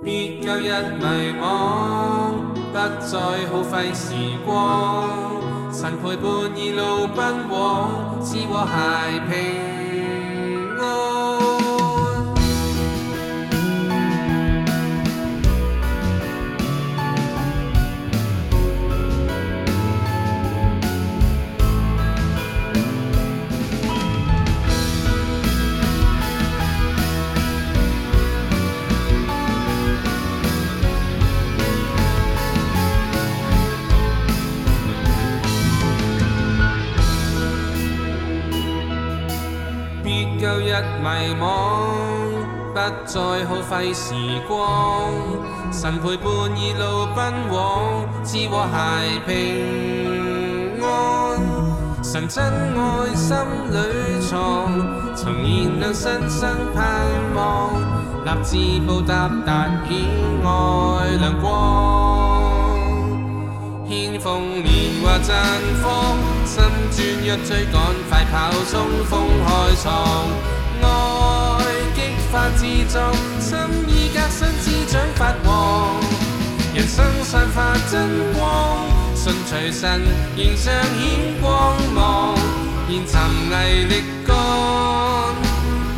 别旧日迷惘，不再耗费时光。神陪伴，二路奔往，知我孩平。一迷惘，不再耗费时光。神陪伴一路奔往，赐我孩平安。神真爱心里藏，曾燃亮新生盼望。立志报答达喜爱亮光，谦奉年华绽放。穿一追趕，快跑，衝鋒開創。愛激發自尊，心意革新，滋長發旺。人生散發真光，顺隨神，燃上顯光芒，現沉毅力干，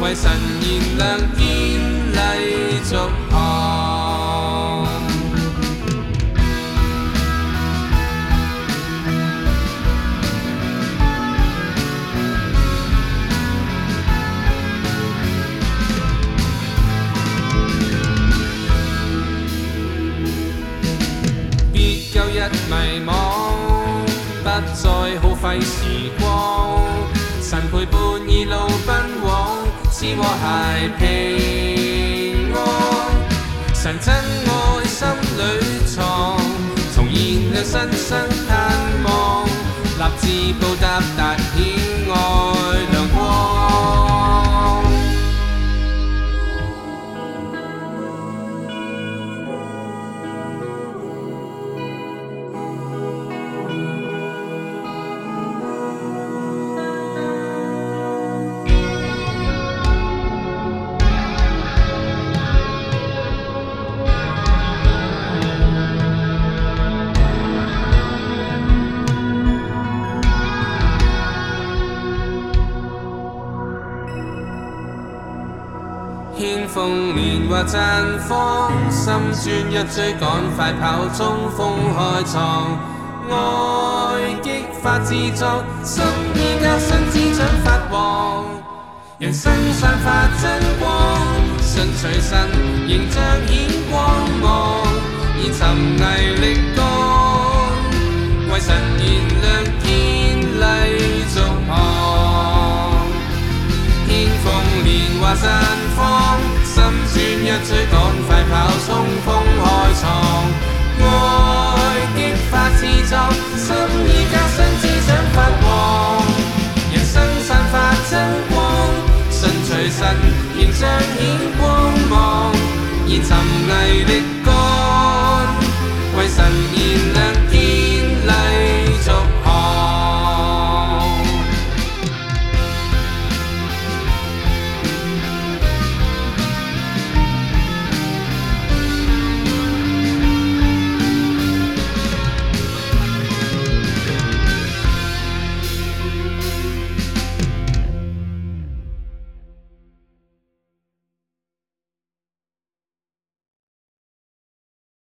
為神燃亮豔麗。一迷惘，不再耗费时光。神陪伴，一路奔往，是和谐平安。神真爱，心里藏，重现了新生。天风年华绽放，心酸一追，赶快跑，中锋开创，爱激发自作，心意加新思长发旺，人生散发真光，顺随神，仍彰显光芒。sầm ngày đi